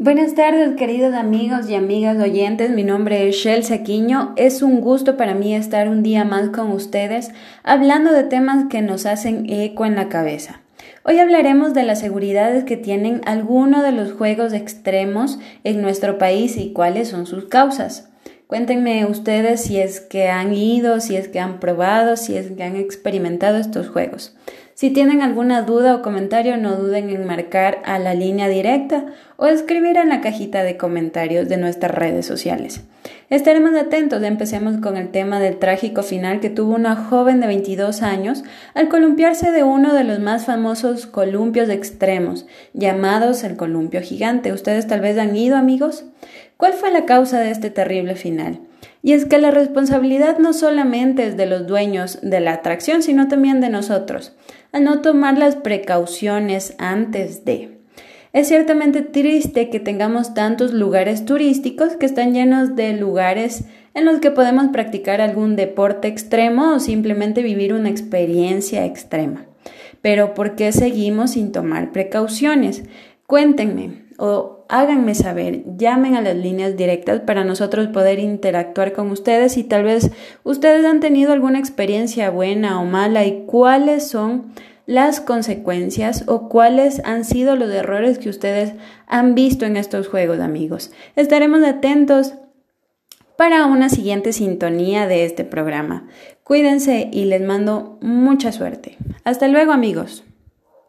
Buenas tardes, queridos amigos y amigas oyentes. Mi nombre es Shell Sequiño. Es un gusto para mí estar un día más con ustedes hablando de temas que nos hacen eco en la cabeza. Hoy hablaremos de las seguridades que tienen algunos de los juegos extremos en nuestro país y cuáles son sus causas. Cuéntenme ustedes si es que han ido, si es que han probado, si es que han experimentado estos juegos. Si tienen alguna duda o comentario, no duden en marcar a la línea directa o escribir en la cajita de comentarios de nuestras redes sociales. Estaremos atentos, empecemos con el tema del trágico final que tuvo una joven de 22 años al columpiarse de uno de los más famosos columpios extremos, llamados el columpio gigante. ¿Ustedes tal vez han ido, amigos? ¿Cuál fue la causa de este terrible final? Y es que la responsabilidad no solamente es de los dueños de la atracción, sino también de nosotros a no tomar las precauciones antes de. Es ciertamente triste que tengamos tantos lugares turísticos que están llenos de lugares en los que podemos practicar algún deporte extremo o simplemente vivir una experiencia extrema. Pero ¿por qué seguimos sin tomar precauciones? Cuéntenme o háganme saber, llamen a las líneas directas para nosotros poder interactuar con ustedes y tal vez ustedes han tenido alguna experiencia buena o mala y cuáles son las consecuencias o cuáles han sido los errores que ustedes han visto en estos juegos, amigos. Estaremos atentos para una siguiente sintonía de este programa. Cuídense y les mando mucha suerte. Hasta luego, amigos.